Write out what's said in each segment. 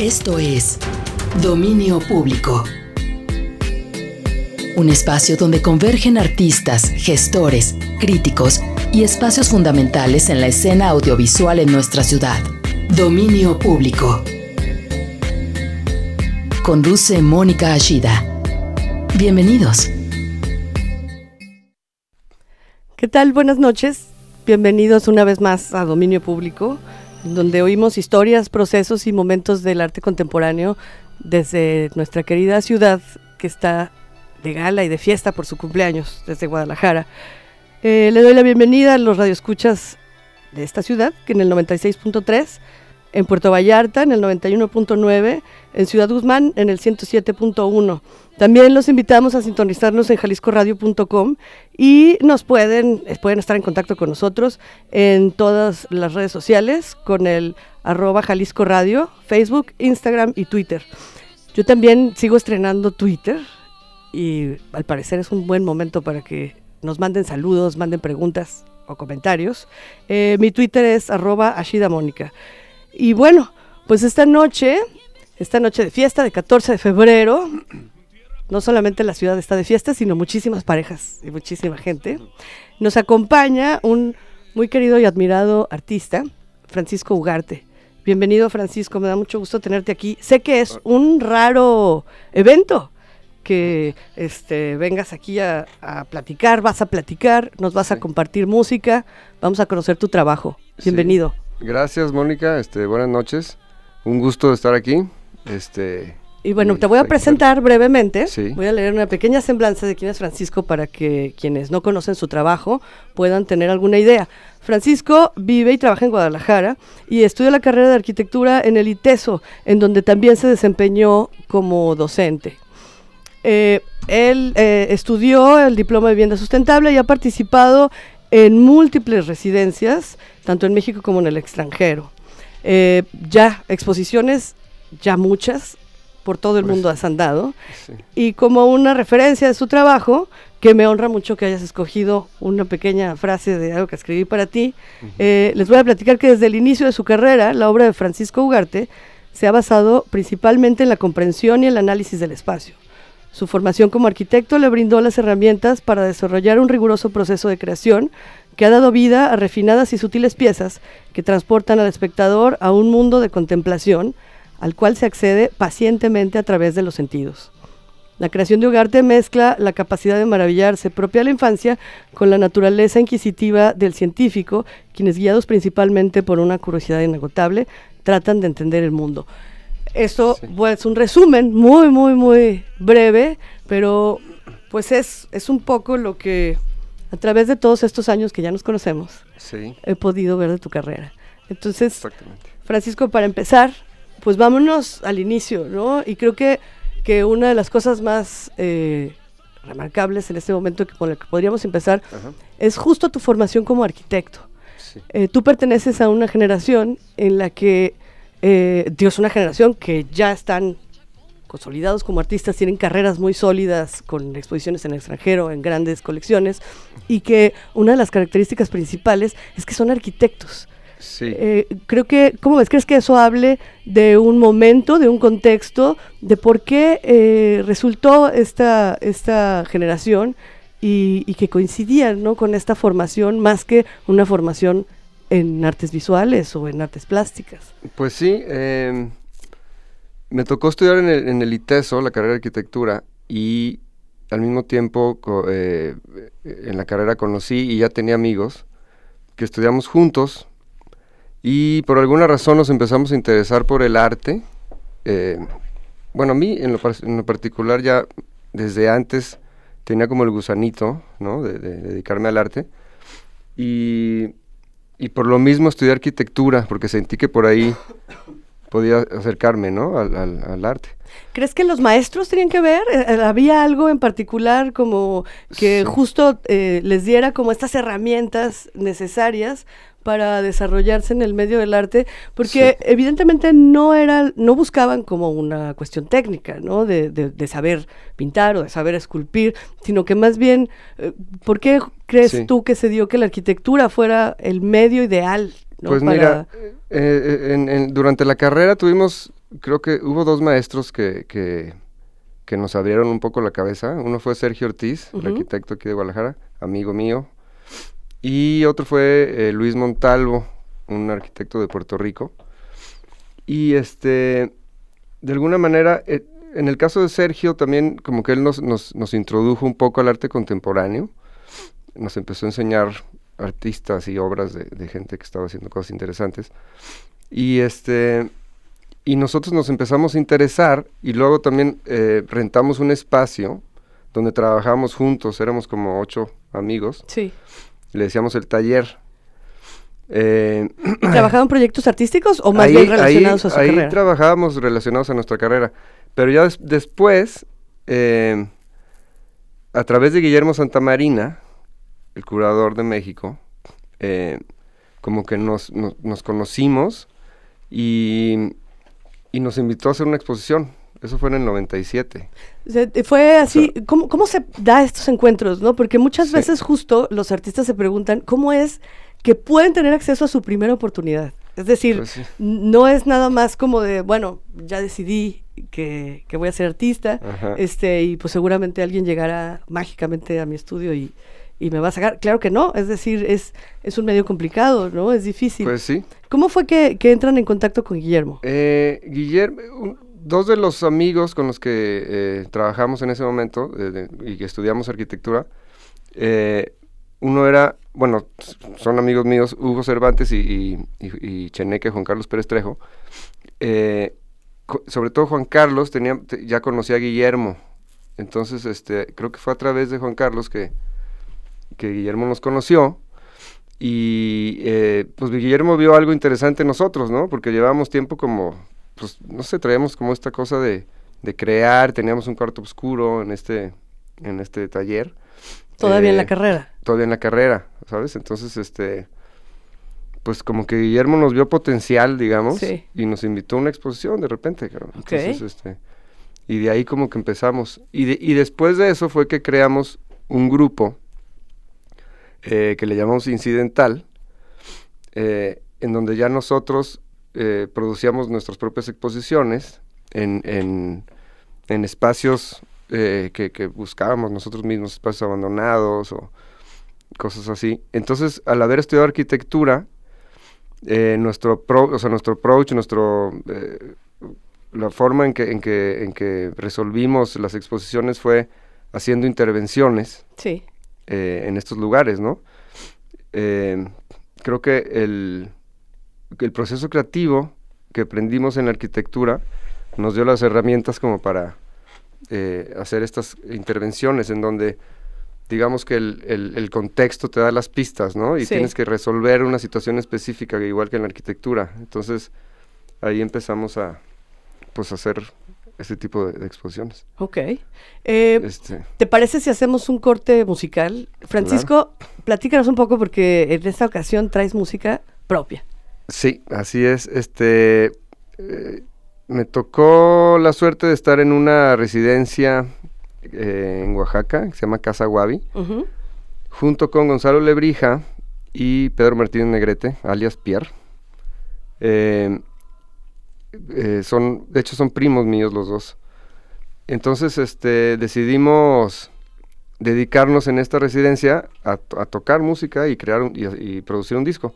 Esto es Dominio Público. Un espacio donde convergen artistas, gestores, críticos y espacios fundamentales en la escena audiovisual en nuestra ciudad. Dominio Público. Conduce Mónica Ashida. Bienvenidos. ¿Qué tal? Buenas noches. Bienvenidos una vez más a Dominio Público donde oímos historias, procesos y momentos del arte contemporáneo desde nuestra querida ciudad que está de gala y de fiesta por su cumpleaños, desde Guadalajara. Eh, le doy la bienvenida a los radioescuchas de esta ciudad, que en el 96.3 en Puerto Vallarta en el 91.9, en Ciudad Guzmán en el 107.1. También los invitamos a sintonizarnos en jaliscoradio.com y nos pueden, pueden estar en contacto con nosotros en todas las redes sociales con el arroba Jalisco Radio, Facebook, Instagram y Twitter. Yo también sigo estrenando Twitter y al parecer es un buen momento para que nos manden saludos, manden preguntas o comentarios. Eh, mi Twitter es arroba Ashida. Y bueno, pues esta noche, esta noche de fiesta de 14 de febrero, no solamente la ciudad está de fiesta, sino muchísimas parejas y muchísima gente. Nos acompaña un muy querido y admirado artista, Francisco Ugarte. Bienvenido Francisco, me da mucho gusto tenerte aquí. Sé que es un raro evento que este, vengas aquí a, platicar, vas a platicar, nos vas a compartir música, vamos a conocer tu trabajo. Bienvenido. Gracias, Mónica. Este, buenas noches. Un gusto estar aquí. Este, y bueno, te voy a presentar brevemente. Voy a leer una pequeña semblanza de quién es Francisco para que quienes no conocen su trabajo puedan tener alguna idea. Francisco vive y trabaja en Guadalajara y estudia la carrera de arquitectura en el ITESO, en donde también se desempeñó como docente. Eh, él eh, estudió el diploma de vivienda sustentable y ha participado en múltiples residencias, tanto en México como en el extranjero. Eh, ya exposiciones, ya muchas, por todo el pues, mundo has andado. Y como una referencia de su trabajo, que me honra mucho que hayas escogido una pequeña frase de algo que escribí para ti, eh, les voy a platicar que desde el inicio de su carrera, la obra de Francisco Ugarte se ha basado principalmente en la comprensión y el análisis del espacio. Su formación como arquitecto le brindó las herramientas para desarrollar un riguroso proceso de creación que ha dado vida a refinadas y sutiles piezas que transportan al espectador a un mundo de contemplación al cual se accede pacientemente a través de los sentidos. La creación de Ugarte mezcla la capacidad de maravillarse propia de la infancia con la naturaleza inquisitiva del científico, quienes guiados principalmente por una curiosidad inagotable, tratan de entender el mundo. Esto es pues, un resumen muy, muy, muy breve, pero pues es, es un poco lo que a través de todos estos años que ya nos conocemos he podido ver de tu carrera. Entonces, Francisco, para empezar, pues vámonos al inicio, ¿no? Y creo que, que una de las cosas más eh, remarcables en este momento que, con la que podríamos empezar es justo tu formación como arquitecto. Eh, tú perteneces a una generación en la que eh, Dios, una generación que ya están consolidados como artistas, tienen carreras muy sólidas con exposiciones en el extranjero, en grandes colecciones, y que una de las características principales es que son arquitectos. Sí. Eh, creo que, ¿cómo ves? ¿Crees que eso hable de un momento, de un contexto, de por qué eh, resultó esta, esta generación y, y que coincidían ¿no? con esta formación más que una formación en artes visuales o en artes plásticas. Pues sí, em, me tocó estudiar en el, en el, ITESO, la carrera de arquitectura, y al mismo tiempo eh, en la carrera conocí y ya tenía amigos que estudiamos juntos y por alguna razón nos empezamos a interesar por el arte. Eh, bueno, a mí en lo, en lo, particular ya desde antes tenía como el gusanito, ¿no? de dedicarme al arte. Y y por lo mismo estudié arquitectura, porque sentí que por ahí podía acercarme, ¿no? Al, arte. ¿Crees que los maestros tenían que ver? Eh, eh, ¿Había algo en particular como que justo eh, les diera como estas herramientas necesarias para desarrollarse en el medio del arte, porque evidentemente no era, no buscaban como una cuestión técnica, ¿no? De, de, saber pintar o de saber esculpir, sino que más bien, eh, ¿por qué crees tú que se dio que la arquitectura fuera el medio ideal? Pues mira, eh, eh, durante la carrera tuvimos creo que hubo dos maestros que, que, nos abrieron un poco la cabeza. Uno fue Sergio Ortiz, el arquitecto aquí de Guadalajara, amigo mío. Y otro fue eh, Luis Montalvo, un arquitecto de Puerto Rico. Y este, de alguna manera, eh, en el caso de Sergio también como que él nos, nos, nos, introdujo un poco al arte contemporáneo, nos empezó a enseñar artistas y obras de, gente que estaba haciendo cosas interesantes. Y este, y nosotros nos empezamos a interesar y luego también eh, rentamos un espacio donde trabajamos juntos, éramos como ocho amigos. Sí. Le decíamos el taller. Eh, ¿Y trabajaban proyectos artísticos o más bien relacionados a su ahí carrera? Ahí trabajábamos relacionados a nuestra carrera. Pero ya después, eh, a través de Guillermo Santamarina, el curador de México, eh, como que nos, nos conocimos y y nos invitó a hacer una exposición. Eso fue en el 97. fue así, ¿cómo, se da estos encuentros? no Porque muchas veces justo los artistas se preguntan cómo es que pueden tener acceso a su primera oportunidad. Es decir, pues no es nada más como de, bueno, ya decidí que, voy a ser artista, este, y pues seguramente alguien llegará mágicamente a mi estudio y, y me va a sacar. Claro que no, es decir, es, es un medio complicado, ¿no? Es difícil. Pues sí. ¿Cómo fue que, entran en contacto con Guillermo? Eh, Guillermo, dos de los amigos con los que eh, trabajamos en ese momento y que estudiamos arquitectura, eh, uno era, bueno, son amigos míos, Hugo Cervantes y, y, Cheneque, Juan Carlos Pérez Trejo. sobre todo Juan Carlos tenía, ya conocía a Guillermo. Entonces, este, creo que fue a través de Juan Carlos que, que Guillermo nos conoció y eh, pues Guillermo vio algo interesante en nosotros, ¿no? Porque llevábamos tiempo como, pues no sé, traíamos como esta cosa de, crear, teníamos un cuarto oscuro en este, en este taller. Todavía en la eh, carrera. Todavía en la carrera, ¿sabes? Entonces, este, pues como que Guillermo nos vio potencial, digamos, y nos invitó a una exposición de repente, Entonces, este, y de ahí como que empezamos. Y, y después de eso fue que creamos un grupo eh, que le llamamos incidental, eh, en donde ya nosotros eh, producíamos nuestras propias exposiciones en, en, espacios que, buscábamos nosotros mismos, espacios abandonados o cosas así. Entonces, al haber estudiado arquitectura, nuestro, o sea, nuestro approach, nuestro, la forma en que, en, que, en que resolvimos las exposiciones fue haciendo intervenciones. Sí. Eh, en estos lugares, ¿no? Eh, creo que el, el proceso creativo que aprendimos en la arquitectura nos dio las herramientas como para eh, hacer estas intervenciones en donde digamos que el, contexto te da las pistas, ¿no? Y tienes que resolver una situación específica, igual que en la arquitectura. Entonces, ahí empezamos a, pues, hacer este tipo de, exposiciones. Ok. Eh, este. ¿Te parece si hacemos un corte musical? Francisco, platícanos un poco porque en esta ocasión traes música propia. Sí, así es. Este, eh, me tocó la suerte de estar en una residencia eh, en Oaxaca, que se llama Casa Guavi, junto con Gonzalo Lebrija y Pedro Martínez Negrete, alias Pierre. Eh, son, de hecho son primos míos los dos. Entonces, este, decidimos dedicarnos en esta residencia a, tocar música y crear y, producir un disco.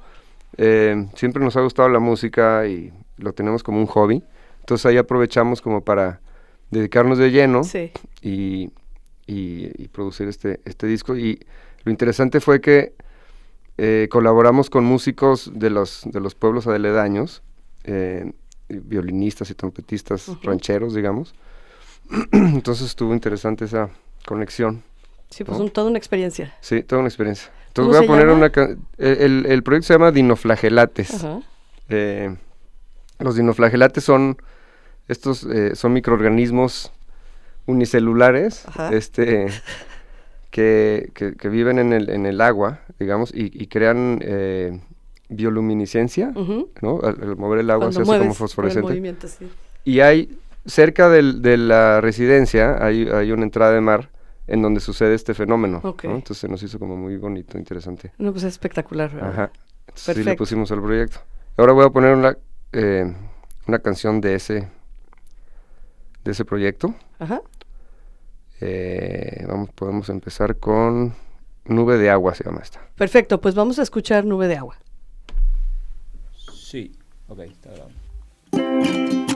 Eh, siempre nos ha gustado la música y lo tenemos como un hobby. Entonces ahí aprovechamos como para dedicarnos de lleno y, producir este, este disco. Y lo interesante fue que eh, colaboramos con músicos de los, de los pueblos aledaños violinistas y trompetistas rancheros, digamos. Entonces estuvo interesante esa conexión. Sí, pues toda una experiencia. Sí, toda una experiencia. Entonces voy a poner una... El, el, proyecto se llama Dinoflagelates. Eh, los dinoflagelates son... Estos eh, son microorganismos unicelulares este, que, que, viven en el, en el agua, digamos, y, y crean eh, bioluminiscencia, ¿no? Al, mover el agua se hace como fosforescente. Y hay, cerca de la residencia, hay, hay, una entrada de mar en donde sucede este fenómeno. Entonces se nos hizo como muy bonito, interesante. No, pues es espectacular. Ajá. sí le pusimos al proyecto. Ahora voy a poner una, eh, una canción de ese, de ese proyecto. Ajá. Eh, vamos, podemos empezar con Nube de Agua, se llama esta. Perfecto, pues vamos a escuchar Nube de Agua. Sí, ok, está grabando.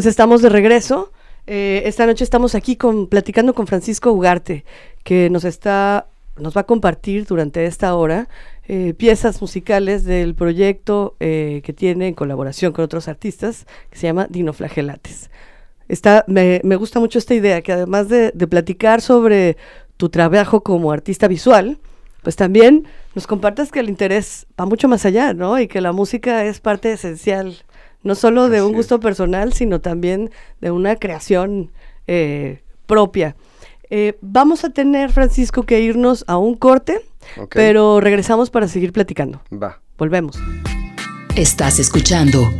Pues estamos de regreso. Eh, esta noche estamos aquí con, platicando con Francisco Ugarte, que nos está, nos va a compartir durante esta hora eh, piezas musicales del proyecto eh, que tiene en colaboración con otros artistas, que se llama Dinoflagelates. Está, me, me gusta mucho esta idea, que además de, de platicar sobre tu trabajo como artista visual, pues también nos compartas que el interés va mucho más allá, ¿no? Y que la música es parte esencial no solo de un gusto personal, sino también de una creación eh, propia. Eh, vamos a tener, Francisco, que irnos a un corte, pero regresamos para seguir platicando. Va. Volvemos. Estás escuchando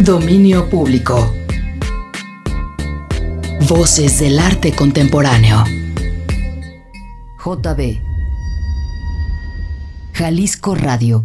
Dominio Público. Voces del arte contemporáneo. JB. Jalisco Radio.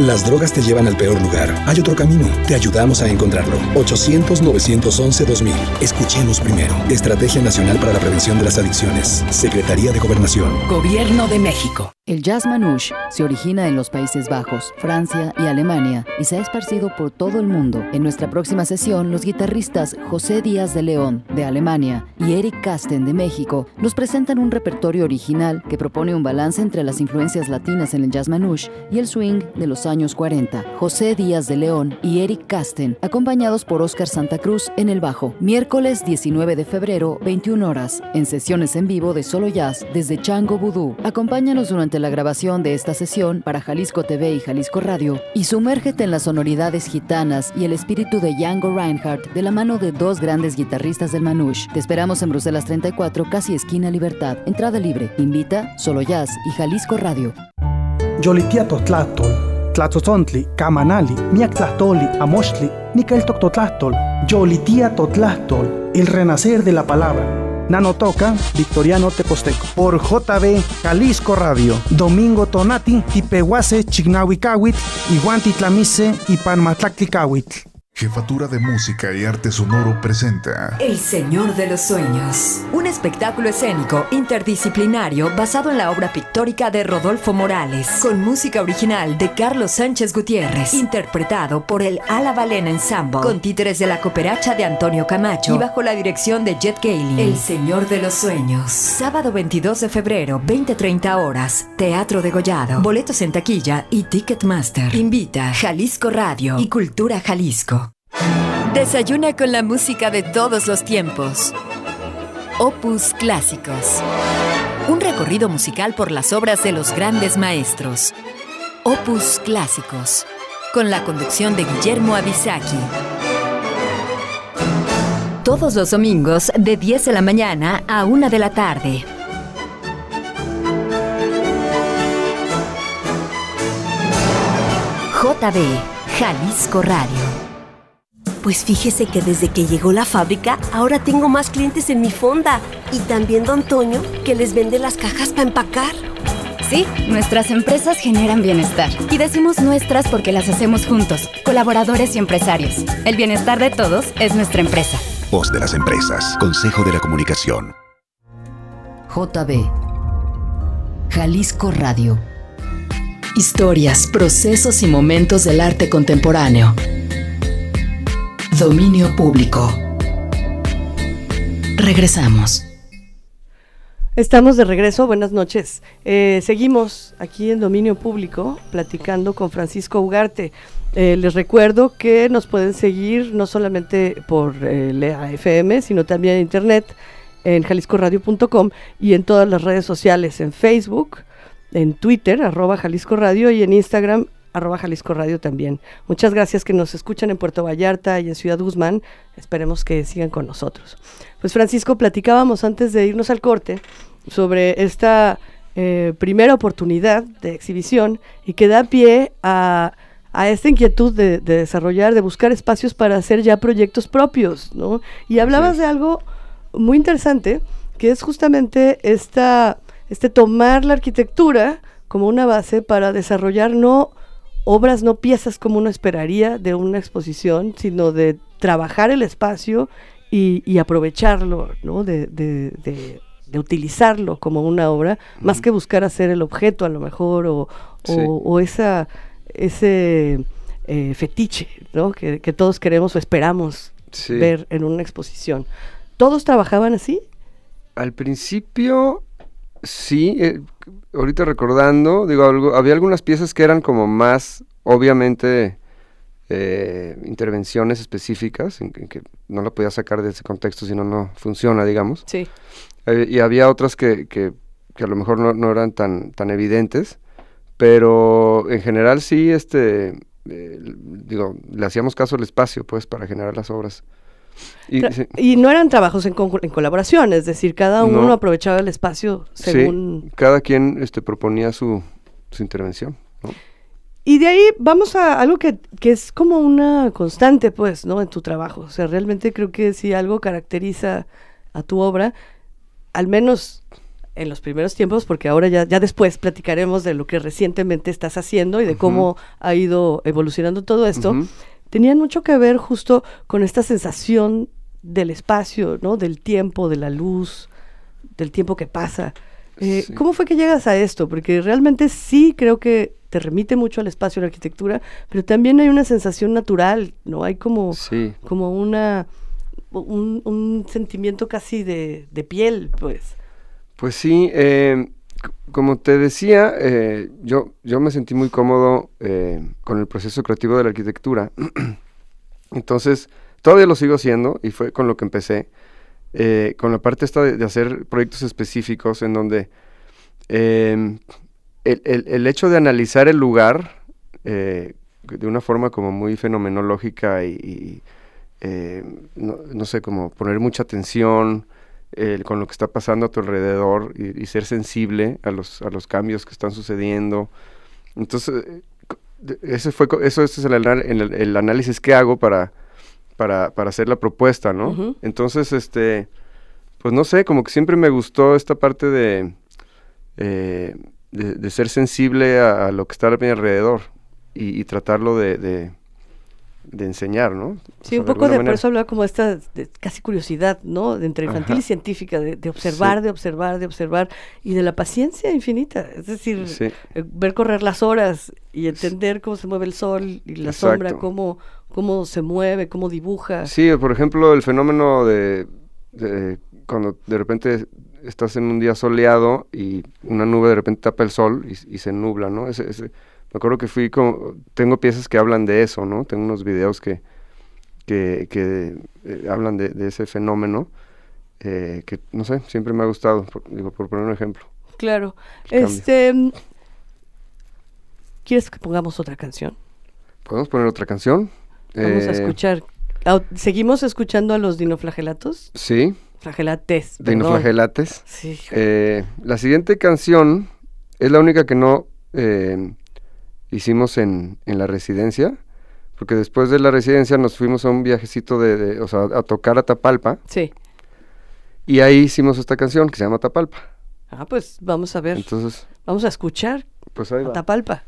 Las drogas te llevan al peor lugar. Hay otro camino. Te ayudamos a encontrarlo. 800-911-2000. Escuchemos primero. Estrategia Nacional para la Prevención de las Adicciones. Secretaría de Gobernación. Gobierno de México. El jazz manouche se origina en los Países Bajos, Francia y Alemania y se ha esparcido por todo el mundo. En nuestra próxima sesión, los guitarristas José Díaz de León, de Alemania, y Eric Casten, de México, nos presentan un repertorio original que propone un balance entre las influencias latinas en el jazz manouche y el swing de los años 40. José Díaz de León y Eric Casten, acompañados por Oscar Santa Cruz en el bajo. Miércoles 19 de febrero, 21 horas, en sesiones en vivo de Solo Jazz desde Chango Vudú. Acompáñanos durante la grabación de esta sesión para Jalisco TV y Jalisco Radio y sumérgete en las sonoridades gitanas y el espíritu de Django Reinhardt de la mano de dos grandes guitarristas del Manouche. Te esperamos en Bruselas 34, casi esquina Libertad. Entrada libre. Invita Solo Jazz y Jalisco Radio. Tlatzotzontle, kamanali, miak tlahtoli, amochtli, nikel toctotlahtol, Yolitiato tlahtol, el renacer de la palabra Nanotoca, Victoriano Teposteco. Por JB Jalisco Radio, Domingo Tonati, Tipehuase, Chignahuicawit, Iguanti Tlamise y Panmatlacticawit. Jefatura de Música y Arte Sonoro presenta El Señor de los Sueños, un espectáculo escénico interdisciplinario basado en la obra pictórica de Rodolfo Morales, con música original de Carlos Sánchez Gutiérrez, interpretado por el Ala Valena Ensemble, con títeres de la cooperacha de Antonio Camacho y bajo la dirección de Jet Gailey. El Señor de los Sueños, sábado 22 de febrero, 20-30 horas, Teatro de Gollado, boletos en taquilla y Ticketmaster. Invita Jalisco Radio y Cultura Jalisco. Desayuna con la música de todos los tiempos. Opus Clásicos. Un recorrido musical por las obras de los grandes maestros. Opus Clásicos. Con la conducción de Guillermo Avisaki. Todos los domingos de 10 de la mañana a 1 de la tarde. JB, Jalisco Radio. Pues fíjese que desde que llegó la fábrica, ahora tengo más clientes en mi fonda. Y también don Toño, que les vende las cajas para empacar. Sí, nuestras empresas generan bienestar. Y decimos nuestras porque las hacemos juntos, colaboradores y empresarios. El bienestar de todos es nuestra empresa. Voz de las empresas. Consejo de la Comunicación. JB. Jalisco Radio. Historias, procesos y momentos del arte contemporáneo. Dominio público. Regresamos. Estamos de regreso, buenas noches. Eh, seguimos aquí en Dominio Público platicando con Francisco Ugarte. Eh, les recuerdo que nos pueden seguir no solamente por eh, la FM, sino también en internet en jaliscoradio.com y en todas las redes sociales, en Facebook, en Twitter, arroba Jalisco Radio y en Instagram, arroba Jalisco Radio también. Muchas gracias que nos escuchan en Puerto Vallarta y en Ciudad Guzmán. Esperemos que sigan con nosotros. Pues Francisco, platicábamos antes de irnos al corte sobre esta eh, primera oportunidad de exhibición y que da pie a, esta inquietud de, desarrollar, de buscar espacios para hacer ya proyectos propios, ¿no? Y hablabas de algo muy interesante, que es justamente esta, este tomar la arquitectura como una base para desarrollar no obras, no piezas como uno esperaría de una exposición, sino de trabajar el espacio y, aprovecharlo, ¿no? De, de, utilizarlo como una obra, más que buscar hacer el objeto a lo mejor o, o, esa, ese eh, fetiche ¿no? que, todos queremos o esperamos ver en una exposición. ¿Todos trabajaban así? Al principio Sí, eh, ahorita recordando, digo, había algunas piezas que eran como más, obviamente, eh, intervenciones específicas, en, que no la podía sacar de ese contexto, si no, no funciona, digamos. Sí. Eh, y había otras que, que, a lo mejor no, eran tan, tan evidentes, pero en general sí, este, digo, le hacíamos caso al espacio, pues, para generar las obras. Y, no eran trabajos en, en, colaboración, es decir, cada uno aprovechaba el espacio según... cada quien este, proponía su, intervención. Y de ahí vamos a algo que, es como una constante, pues, ¿no? En tu trabajo. O sea, realmente creo que si algo caracteriza a tu obra, al menos en los primeros tiempos, porque ahora ya, ya después platicaremos de lo que recientemente estás haciendo y de cómo ha ido evolucionando todo esto tenían mucho que ver justo con esta sensación del espacio, ¿no? Del tiempo, de la luz, del tiempo que pasa. Eh, ¿Cómo fue que llegas a esto? Porque realmente sí creo que te remite mucho al espacio la arquitectura, pero también hay una sensación natural, ¿no? Hay como, como una un, sentimiento casi de, piel, pues. Pues sí, eh, como te decía, eh, yo, yo me sentí muy cómodo eh, con el proceso creativo de la arquitectura. Entonces, todavía lo sigo haciendo y fue con lo que empecé. Eh, con la parte esta de, hacer proyectos específicos en donde em, el, hecho de analizar el lugar de una forma como muy fenomenológica y, no, no, sé, como poner mucha atención, con lo que está pasando a tu alrededor y, ser sensible a los, a los cambios que están sucediendo. Entonces, eh, ese fue, eso, ese es el, el, análisis que hago para, para, para, hacer la propuesta, ¿no? Entonces, este, pues no sé, como que siempre me gustó esta parte de, eh, de, ser sensible a, lo que está a mi alrededor y, tratarlo de de enseñar, ¿no? Sí, un poco de, por eso hablaba como esta casi curiosidad, ¿no? De entre infantil y científica, de, observar, de observar, de observar, y de la paciencia infinita, es decir, eh, ver correr las horas y entender cómo se mueve el sol y la sombra, cómo, cómo se mueve, cómo dibuja. Sí, por ejemplo, el fenómeno de, cuando de repente estás en un día soleado y una nube de repente tapa el sol y, se nubla, ¿no? ese, me acuerdo que fui como, tengo piezas que hablan de eso, ¿no? Tengo unos videos que, que, eh, hablan de, ese fenómeno, eh, que no sé, siempre me ha gustado, digo, por poner un ejemplo. Claro. Este, ¿Quieres que pongamos otra canción? ¿Podemos poner otra canción? Vamos a eh, escuchar. ¿Seguimos escuchando a los dinoflagelatos? Sí. Flagelates. Dinoflagelates. Sí. la siguiente canción es la única que no hicimos en, en, la residencia, porque después de la residencia nos fuimos a un viajecito de, o sea, a tocar a Tapalpa. Sí. Y ahí hicimos esta canción que se llama Tapalpa. Ah, pues vamos a ver. Entonces. Vamos a escuchar. Pues ahí a Tapalpa.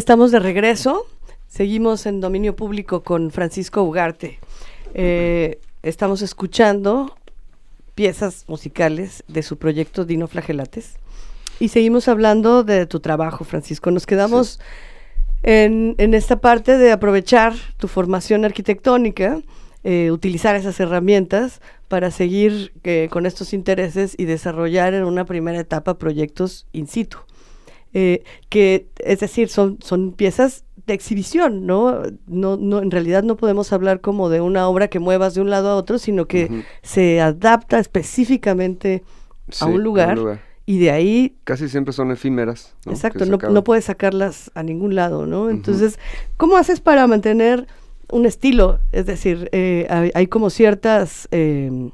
Estamos de regreso. Seguimos en dominio público con Francisco Ugarte. Eh, estamos escuchando piezas musicales de su proyecto Dino Flagelates. Y seguimos hablando de tu trabajo, Francisco. Nos quedamos en, esta parte de aprovechar tu formación arquitectónica, eh, utilizar esas herramientas para seguir eh, con estos intereses y desarrollar en una primera etapa proyectos in situ. Eh, que es decir, son, son piezas de exhibición, ¿no? ¿no? No, en realidad no podemos hablar como de una obra que muevas de un lado a otro, sino que se adapta específicamente a un lugar, y de ahí... Casi siempre son efímeras. Exacto, no, no, puedes sacarlas a ningún lado, ¿no? Entonces, ¿cómo haces para mantener un estilo, es decir, hay, hay, como ciertas em,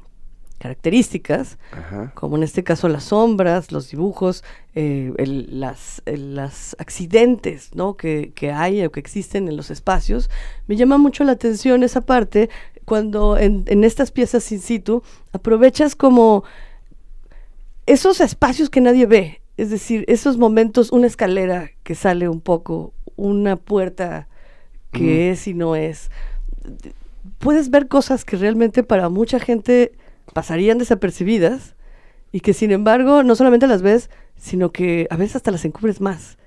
características, como en este caso las sombras, los dibujos, eh, las, las, accidentes ¿no? que, que, hay o que existen en los espacios. Me llama mucho la atención esa parte cuando en, en estas piezas in situ aprovechas como esos espacios que nadie ve, es decir, esos momentos, una escalera que sale un poco, una puerta que es y no es. Puedes ver cosas que realmente para mucha gente pasarían desapercibidas y que sin embargo no solamente las ves, sino que a veces hasta las encubres más.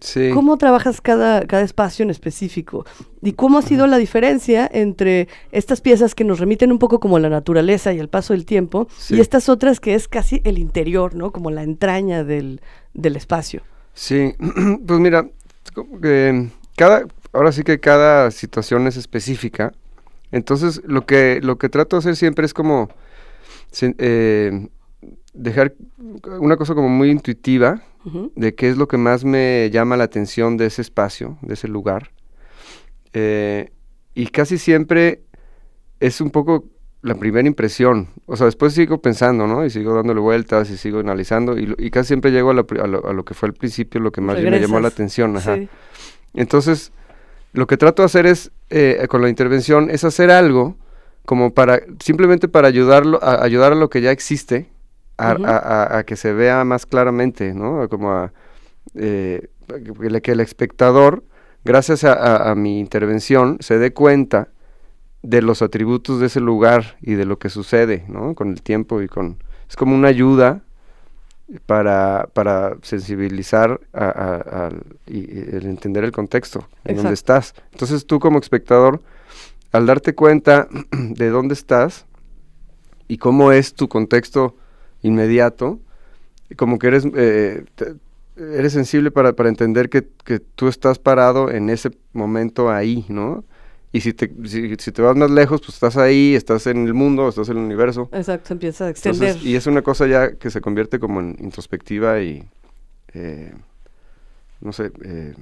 Sí. ¿Cómo trabajas cada, cada espacio en específico? ¿Y cómo ha sido la diferencia entre estas piezas que nos remiten un poco como la naturaleza y el paso del tiempo y estas otras que es casi el interior, ¿no? Como la entraña del, del espacio. Sí, pues mira, cada, ahora sí que cada situación es específica. Entonces lo que, lo que trato de hacer siempre es como eh, dejar una cosa como muy intuitiva de qué es lo que más me llama la atención de ese espacio, de ese lugar. Eh, y casi siempre es un poco la primera impresión. O sea, después sigo pensando, ¿no? Y sigo dándole vueltas y sigo analizando. Y, casi siempre llego a, lo, que fue al principio, lo que más me llamó la atención. Entonces, lo que trato de hacer es, eh, con la intervención, es hacer algo como para, simplemente para ayudarlo, a, ayudar a lo que ya existe, a, que se vea más claramente, ¿no? Como a, eh, que, el espectador, gracias a, mi intervención, se dé cuenta de los atributos de ese lugar y de lo que sucede, ¿no? Con el tiempo y con... Es como una ayuda para, para sensibilizar a, y, entender el contexto en donde estás. Entonces tú como espectador al darte cuenta de dónde estás y cómo es tu contexto inmediato, como que eres, eh, eres sensible para, entender que, tú estás parado en ese momento ahí, ¿no? Y si te, si, te vas más lejos, pues estás ahí, estás en el mundo, estás en el universo. Exacto, empieza a extender. y es una cosa ya que se convierte como en introspectiva y, eh, no sé, eh,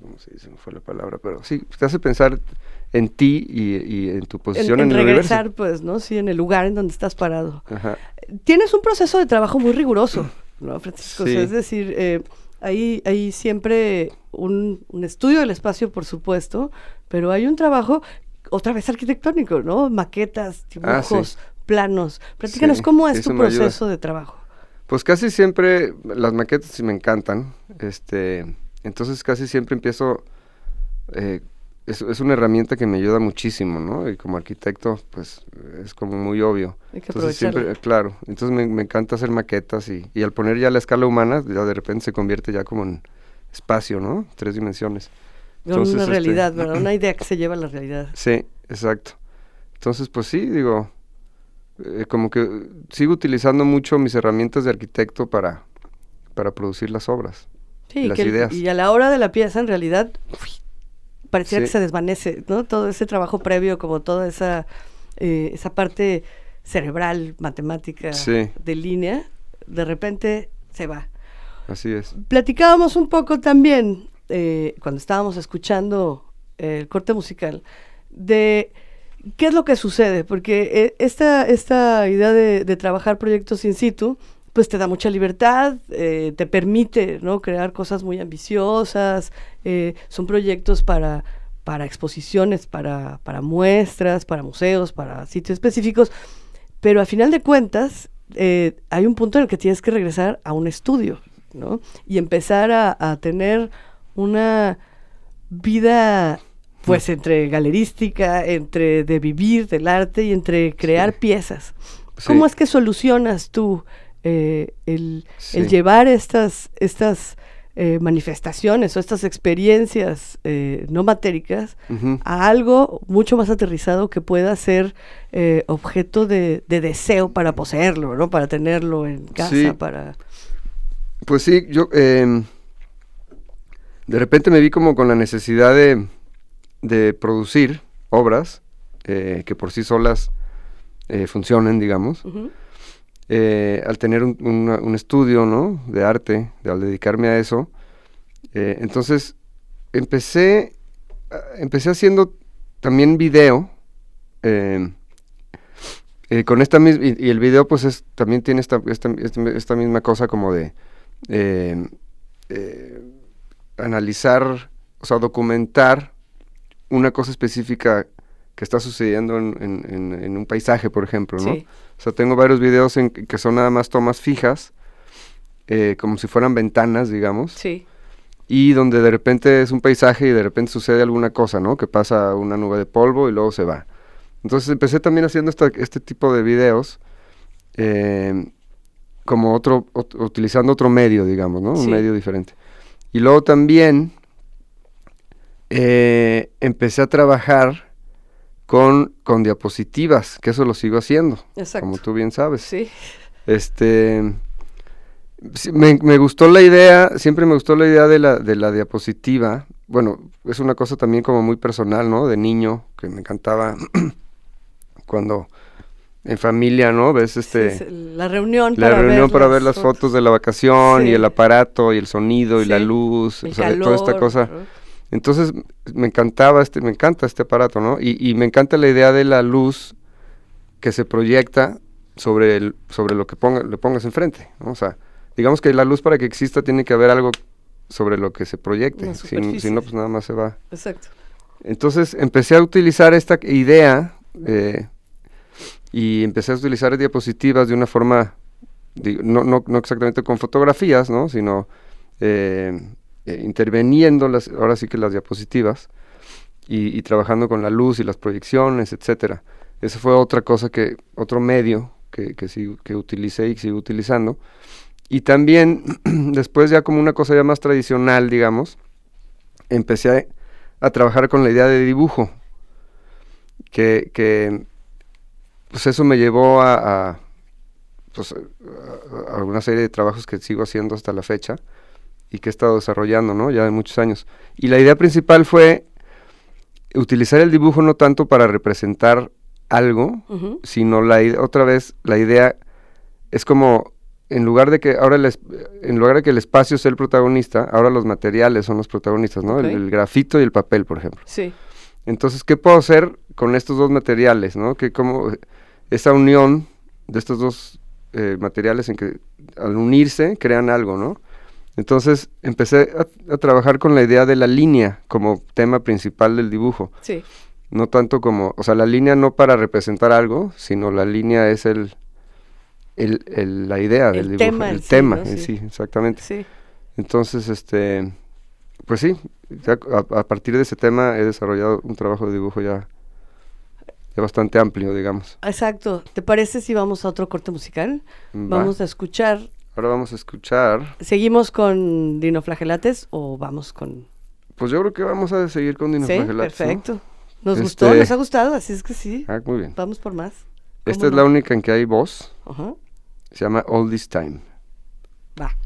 ¿cómo se dice? No fue la palabra, pero sí, te hace pensar en ti y, en tu posición en, en, en regresar, pues, ¿no? Sí, en el lugar en donde estás parado. Tienes un proceso de trabajo muy riguroso, ¿no, Francisco? es decir, eh, hay, hay siempre un, estudio del espacio, por supuesto, pero hay un trabajo, otra vez arquitectónico, ¿no? Maquetas, ah, dibujos, planos. Platícanos, ¿cómo es tu proceso de trabajo? Pues casi siempre las maquetas sí me encantan, este entonces casi siempre empiezo, eh, es, una herramienta que me ayuda muchísimo, ¿no? Y como arquitecto, pues es como muy obvio. Hay que entonces siempre, claro, entonces me, encanta hacer maquetas y, y, al poner ya la escala humana, ya de repente se convierte ya como en espacio, ¿no? Tres dimensiones. Entonces, una este, realidad, ¿verdad? Una idea que se lleva a la realidad. Sí, exacto. Entonces, pues sí, digo, eh, como que sigo utilizando mucho mis herramientas de arquitecto para, para producir las obras. Sí, y a la hora de la pieza, en realidad, parecía que se desvanece, ¿no? Todo ese trabajo previo, como toda esa, eh, esa parte cerebral, matemática, de línea, de repente se va. Así es. Platicábamos un poco también, eh, cuando estábamos escuchando el corte musical, de qué es lo que sucede, porque eh, esta, esta idea de, de trabajar proyectos in situ, pues te da mucha libertad, eh, te permite ¿no? crear cosas muy ambiciosas, eh, son proyectos para, para exposiciones, para, para muestras, para museos, para sitios específicos, pero a final de cuentas eh, hay un punto en el que tienes que regresar a un estudio ¿no? y empezar a, tener una vida pues entre galerística, entre de vivir del arte y entre crear piezas. ¿Cómo es que solucionas tú eh, el, llevar estas, estas eh, manifestaciones o estas experiencias eh, no matéricas a algo mucho más aterrizado que pueda ser objeto de, deseo para poseerlo, ¿no? Para tenerlo en casa, para... Pues sí, yo em, de repente me vi como con la necesidad de, de producir obras que por sí solas funcionen, digamos. Eh, al tener un, estudio ¿no? de arte, al dedicarme a eso, eh, entonces empecé, empecé haciendo también video. Eh, eh, con esta y, y, el video pues es, también tiene esta, esta, esta misma cosa como de eh, analizar, o sea, documentar una cosa específica que está sucediendo en, en, un paisaje, por ejemplo, ¿no? O sea, tengo varios videos en que son nada más tomas fijas, como si fueran ventanas, digamos. Sí y donde de repente es un paisaje y de repente sucede alguna cosa, ¿no? Que pasa una nube de polvo y luego se va. Entonces empecé también haciendo este tipo de videos, eh, como otro, utilizando otro medio, digamos, ¿no? Un medio diferente. Y luego también eh, empecé a trabajar con, con diapositivas, que eso lo sigo haciendo, Exacto. como tú bien sabes. Sí. Este, me, gustó la idea, siempre me gustó la idea de la, de la diapositiva. Bueno, es una cosa también como muy personal, ¿no? De niño, que me encantaba cuando en familia, ¿no? Ves este... la reunión la para reunión ver para ver las fotos. de la vacación y el aparato y el sonido y la luz, o sea, toda esta cosa. Entonces me encantaba este, me encanta este aparato, ¿no? Y, y me encanta la idea de la luz que se proyecta sobre el, sobre lo que ponga, le pongas enfrente, ¿no? O sea, digamos que la luz para que exista tiene que haber algo sobre lo que se proyecte, si, no, pues nada más se va. Exacto. Entonces empecé a utilizar esta idea eh, y empecé a utilizar diapositivas de una forma, no, no, no, exactamente con fotografías, ¿no? sino eh, eh, interveniendo las, ahora sí que las diapositivas y, trabajando con la luz y las proyecciones, etcétera. Esa fue otra cosa que, otro medio que, que, utilicé y sigo utilizando. Y también, después ya como una cosa ya más tradicional, digamos, empecé a, trabajar con la idea de dibujo, que, que pues eso me llevó a, pues, a, una serie de trabajos que sigo haciendo hasta la fecha y que he estado desarrollando, ¿no? Ya de muchos años. Y la idea principal fue utilizar el dibujo no tanto para representar algo, sino la otra vez la idea es como en lugar de que ahora el en lugar de que el espacio sea el protagonista, ahora los materiales son los protagonistas, ¿no? El, grafito y el papel, por ejemplo. Sí. Entonces, ¿qué puedo hacer con estos dos materiales, ¿no? Que como esa unión de estos dos eh, materiales en que al unirse crean algo, ¿no? Entonces empecé a, a, trabajar con la idea de la línea como tema principal del dibujo. Sí. No tanto como, o sea, la línea no para representar algo, sino la línea es el, el, la idea del dibujo, tema el tema, sí. exactamente. Sí. Entonces, este, pues sí, a, partir de ese tema he desarrollado un trabajo de dibujo ya, ya bastante amplio, digamos. Exacto. ¿Te parece si vamos a otro corte musical? Vamos a escuchar. Ahora vamos a escuchar. ¿Seguimos con dinoflagelates o vamos con...? Pues yo creo que vamos a seguir con dinoflagelates. Sí, perfecto. Nos gustó, este nos ha gustado, así es que sí. Ah, muy bien. Vamos por más. Esta es la única en que hay voz. Ajá. Se llama All This Time. Va.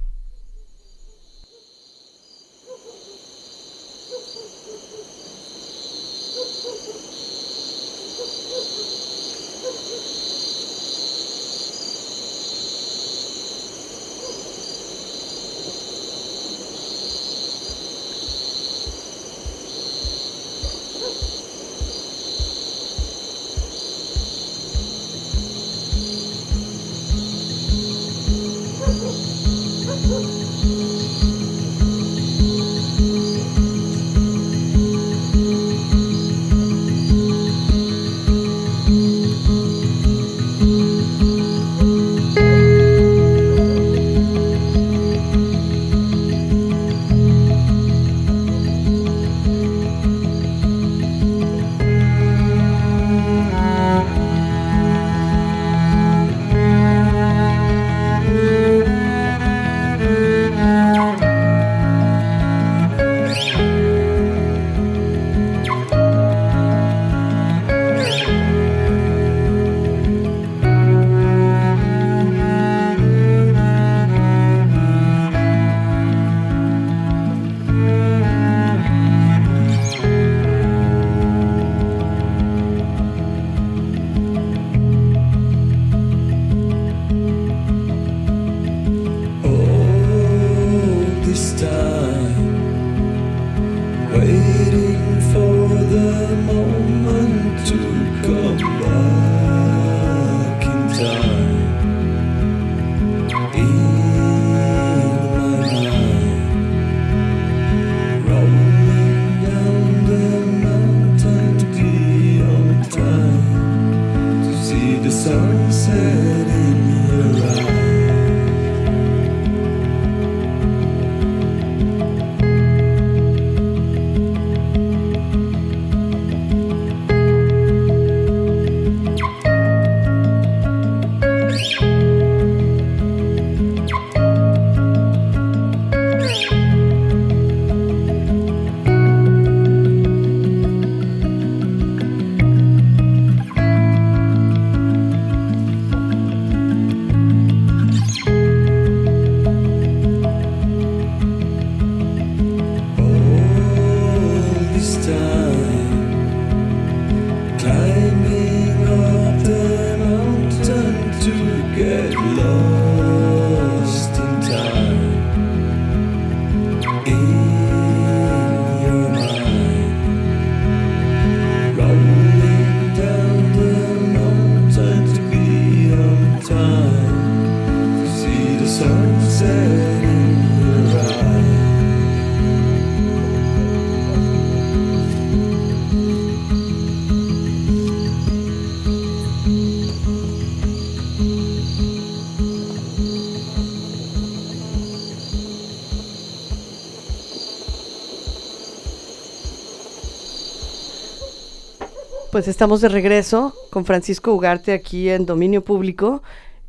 Pues estamos de regreso con Francisco Ugarte aquí en Dominio Público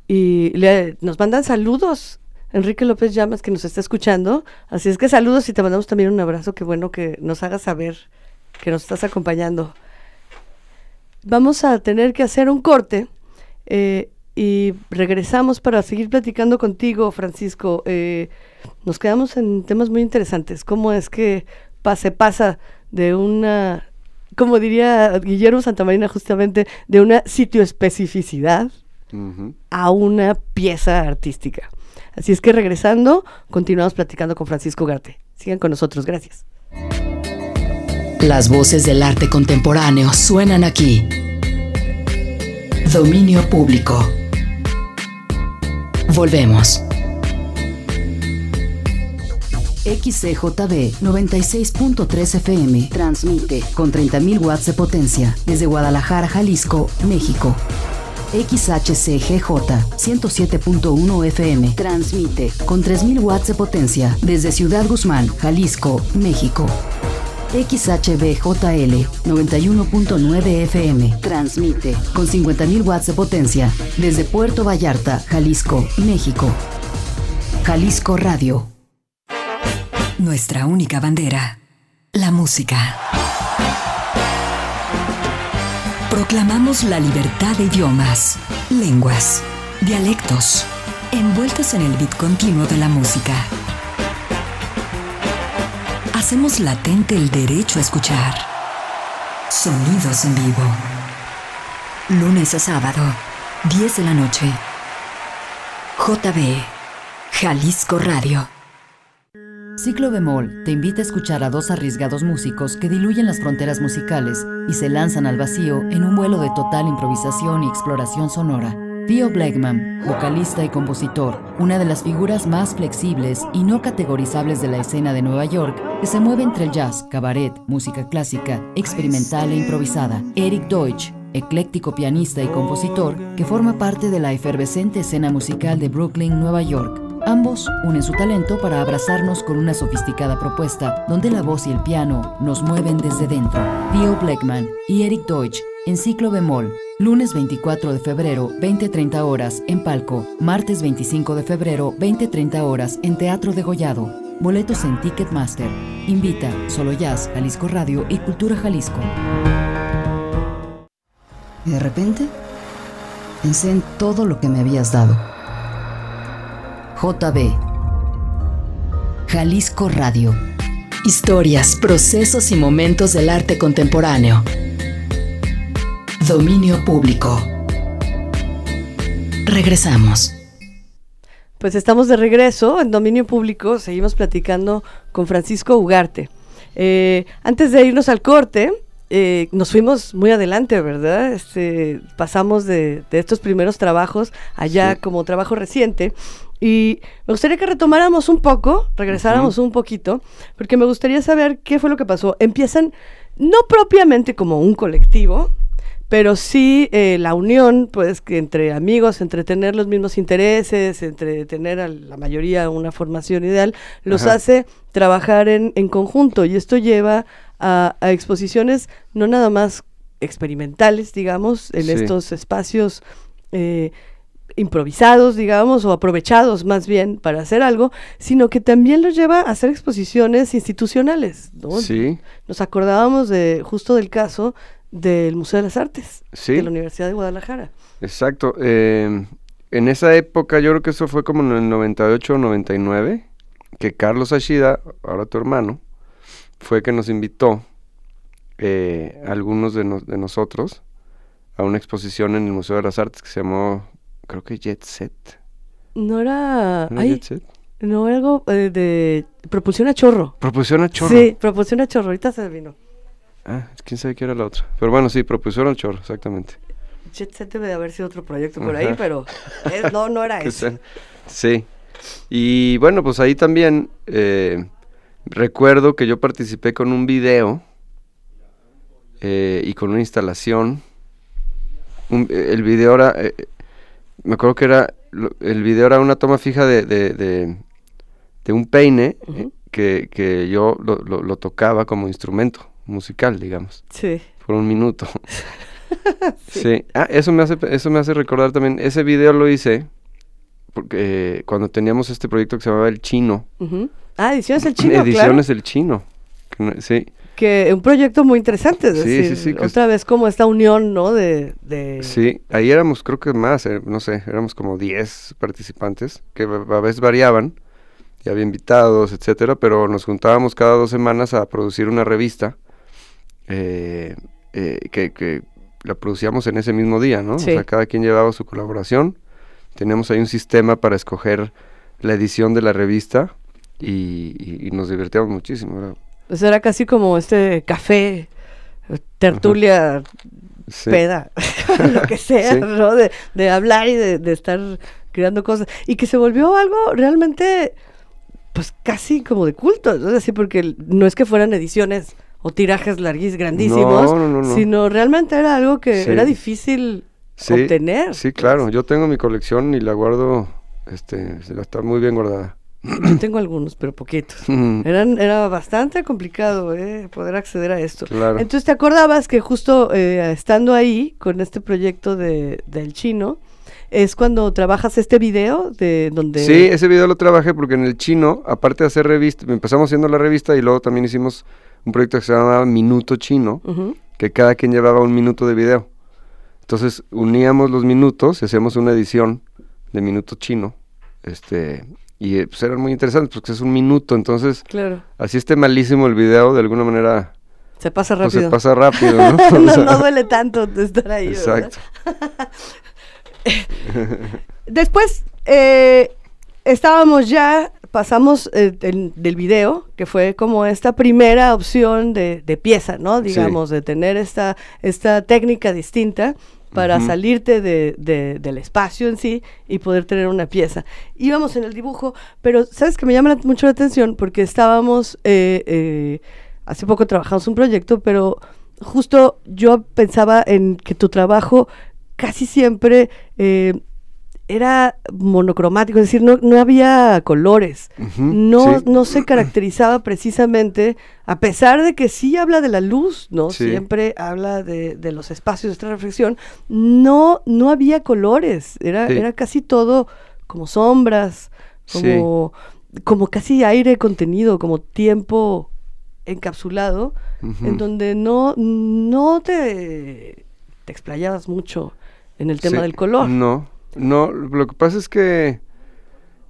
y nos mandan saludos. Enrique López Llamas que nos está escuchando. Así es que saludos y te mandamos también un abrazo. Qué bueno que nos hagas saber que nos estás acompañando. Vamos a tener que hacer un corte eh, y regresamos para seguir platicando contigo, Francisco. Eh, nos quedamos en temas muy interesantes. ¿Cómo es que se pasa de una como diría Guillermo Santamarina, justamente de una sitio especificidad a una pieza artística. Así es que regresando, continuamos platicando con Francisco Garte. Sigan con nosotros, gracias. Las voces del arte contemporáneo suenan aquí. Dominio público. Volvemos. XCJB 96.3 FM transmite con 30.000 watts de potencia desde Guadalajara, Jalisco, México. XHCGJ 107.1 FM transmite con 3.000 watts de potencia desde Ciudad Guzmán, Jalisco, México. XHBJL 91.9 FM transmite con 50.000 watts de potencia desde Puerto Vallarta, Jalisco, México. Jalisco Radio nuestra única bandera, la música. Proclamamos la libertad de idiomas, lenguas, dialectos, envueltos en el beat continuo de la música. Hacemos latente el derecho a escuchar. Sonidos en vivo. Lunes a sábado, 10 de la noche. JB, Jalisco Radio. Ciclo Bemol te invita a escuchar a dos arriesgados músicos que diluyen las fronteras musicales y se lanzan al vacío en un vuelo de total improvisación y exploración sonora. Theo Blackman, vocalista y compositor, una de las figuras más flexibles y no categorizables de la escena de Nueva York, que se mueve entre el jazz, cabaret, música clásica, experimental e improvisada. Eric Deutsch, ecléctico pianista y compositor, que forma parte de la efervescente escena musical de Brooklyn, Nueva York. Ambos unen su talento para abrazarnos con una sofisticada propuesta donde la voz y el piano nos mueven desde dentro. Theo Blackman y Eric Deutsch en ciclo bemol, lunes 24 de febrero, 20-30 horas en Palco, martes 25 de febrero, 20-30 horas en Teatro de Gollado. Boletos en Ticketmaster. Invita Solo Jazz, Jalisco Radio y Cultura Jalisco. Y de repente, pensé en todo lo que me habías dado JB. Jalisco Radio. Historias, procesos y momentos del arte contemporáneo. Dominio público. Regresamos. Pues estamos de regreso en Dominio Público, seguimos platicando con Francisco Ugarte. Eh, antes de irnos al corte, eh, nos fuimos muy adelante, ¿verdad? Este, pasamos de, estos primeros trabajos allá como trabajo reciente y me gustaría que retomáramos un poco, regresáramos un poquito, porque me gustaría saber qué fue lo que pasó. Empiezan no propiamente como un colectivo, pero sí eh, la unión, pues, que entre amigos, entre tener los mismos intereses, entre tener a la mayoría una formación ideal, los hace trabajar en, en, conjunto. Y esto lleva a, exposiciones no nada más experimentales, digamos, en estos espacios eh, improvisados, digamos, o aprovechados más bien para hacer algo, sino que también los lleva a hacer exposiciones institucionales. ¿no? Sí. Nos acordábamos de justo del caso del Museo de las Artes de la Universidad de Guadalajara. Exacto. Eh, en esa época, yo creo que eso fue como en el 98 o 99, que Carlos Ashida, ahora tu hermano, fue que nos invitó eh, algunos de, de, nosotros a una exposición en el Museo de las Artes que se llamó, creo que Jet Set. No era... ¿No Jet Set? No, algo eh, de propulsión a chorro. Propulsión a chorro. Sí, propulsión a chorro. Ahorita se vino. Ah, quién sabe qué era la otra. Pero bueno, sí, propusieron el chorro, exactamente. Jet Set debe de haber sido otro proyecto por ahí, pero no, no era eso. Sí. Y bueno, pues ahí también eh, recuerdo que yo participé con un video eh, y con una instalación. el video era, eh, me acuerdo que era, el video era una toma fija de, de, un peine que, que, yo lo, lo tocaba como instrumento musical, digamos. Sí. Por un minuto. sí. Ah, eso me hace, eso me hace recordar también. Ese video lo hice porque eh, cuando teníamos este proyecto que se llamaba El Chino. Ah, Ediciones El Chino. Ediciones El Chino. Sí. Que un proyecto muy interesante, es sí, decir, sí, sí, otra vez como esta unión, ¿no? De, de... Sí, ahí éramos, creo que más, eh, no sé, éramos como 10 participantes, que a veces variaban, y había invitados, etcétera, pero nos juntábamos cada dos semanas a producir una revista eh, eh, que, la producíamos en ese mismo día, ¿no? O sea, cada quien llevaba su colaboración. Teníamos ahí un sistema para escoger la edición de la revista y, nos divertíamos muchísimo. ¿verdad? Pues era casi como este café, tertulia, peda, lo que sea, ¿no? De, hablar y de, estar creando cosas. Y que se volvió algo realmente, pues casi como de culto, ¿no? Así porque no es que fueran ediciones o tirajes larguísimos, grandísimos, sino realmente era algo que era difícil obtener. Sí, claro, yo tengo mi colección y la guardo, este, está muy bien guardada. Yo tengo algunos, pero poquitos. Eran, era bastante complicado eh, poder acceder a esto. Entonces, ¿te acordabas que justo eh, estando ahí con este proyecto de, del chino, es cuando trabajas este video de donde... Sí, ese video lo trabajé porque en el chino, aparte de hacer revista, empezamos haciendo la revista y luego también hicimos un proyecto que se llamaba Minuto Chino, que cada quien llevaba un minuto de video. Entonces uníamos los minutos y hacíamos una edición de Minuto Chino. Este, y eh, pues eran muy interesantes porque es un minuto, entonces claro. así esté malísimo el video, de alguna manera se pasa pues, rápido. se pasa rápido, ¿no? no, duele tanto de estar ahí. Exacto. Después eh, estábamos ya pasamos eh, del video, que fue como esta primera opción de, pieza, ¿no? Digamos, de tener esta, esta técnica distinta para salirte de, del espacio en sí y poder tener una pieza. Íbamos en el dibujo, pero sabes que me llama mucho la atención porque estábamos, eh, eh, hace poco trabajamos un proyecto, pero justo yo pensaba en que tu trabajo casi siempre era monocromático, es decir, no, no había colores, no, no se caracterizaba precisamente, a pesar de que sí habla de la luz, ¿no? Siempre habla de, de, los espacios de esta reflexión, no, no había colores, era, era casi todo como sombras, como, como casi aire contenido, como tiempo encapsulado, en donde no, no te, te explayabas mucho en el tema del color. No, no, lo que pasa es que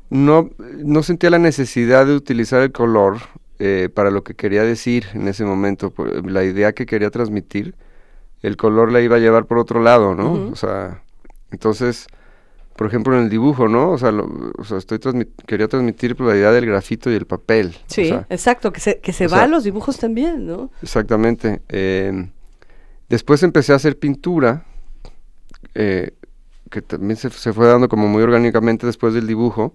no, no sentía la necesidad de utilizar el color eh, para lo que quería decir en ese momento. La idea que quería transmitir, el color la iba a llevar por otro lado, ¿no? O sea, entonces, por ejemplo, en el dibujo, ¿no? O sea, o sea estoy quería transmitir la idea del grafito y el papel. Sí, exacto, que se, que se va a los dibujos también, ¿no? Exactamente. Eh, después empecé a hacer pintura. Eh, que también se, fue dando como muy orgánicamente después del dibujo.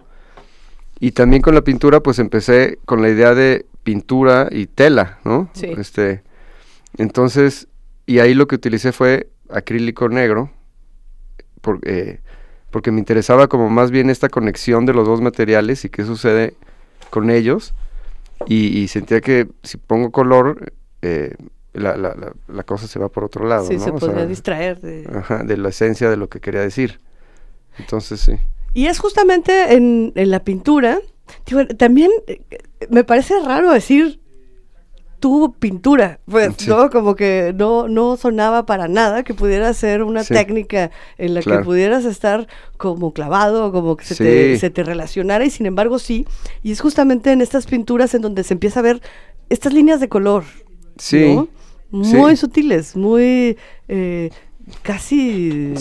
Y también con la pintura, pues empecé con la idea de pintura y tela, ¿no? Sí. Este, entonces, y ahí lo que utilicé fue acrílico negro, eh, porque me interesaba como más bien esta conexión de los dos materiales y qué sucede con ellos. Y, sentía que si pongo color, eh, la, la, la, cosa se va por otro lado. Sí, se podría distraer de... de la esencia de lo que quería decir. Entonces, sí. Y es justamente en, en la pintura, también eh, me parece raro decir tuvo pintura, pues, ¿no? Como que no, no sonaba para nada que pudiera ser una técnica en la que pudieras estar como clavado, como que se, te, se te relacionara, y sin embargo sí. Y es justamente en estas pinturas en donde se empieza a ver estas líneas de color. Sí. Muy sutiles, muy eh, casi